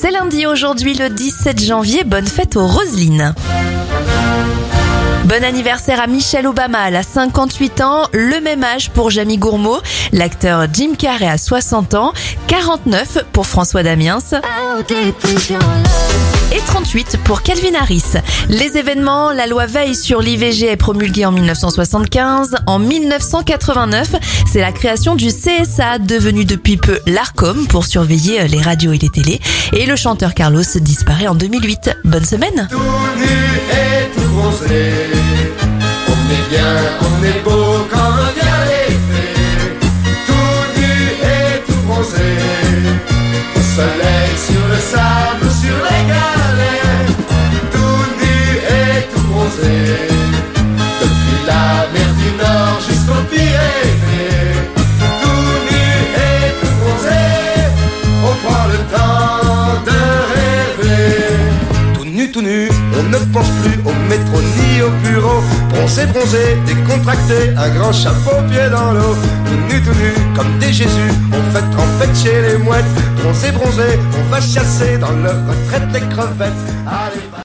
C'est lundi aujourd'hui le 17 janvier, bonne fête aux Roselines. Bon anniversaire à Michelle Obama, elle a 58 ans, le même âge pour Jamie Gourmaud. L'acteur Jim Carrey a 60 ans, 49 pour François Damiens et 38 pour Calvin Harris. Les événements, la loi Veille sur l'IVG est promulguée en 1975. En 1989, c'est la création du CSA, devenu depuis peu l'ARCOM pour surveiller les radios et les télés. Et le chanteur Carlos disparaît en 2008. Bonne semaine Tout nu et tout bronzé, on est bien, on est beau. Tout au soleil, sur le sable, depuis la mer du Nord jusqu'aux Pyrénées. Tout nu et tout bronzé, on prend le temps de rêver. Tout nu, tout nu, on ne pense plus au métro ni au bureau. Bronzé, bronzé, décontracté, un grand chapeau pied dans l'eau. Tout nu, tout nu, comme des Jésus, on fait trempette chez les mouettes. Bronzé, bronzé, on va chasser dans leur retraite les crevettes. Allez,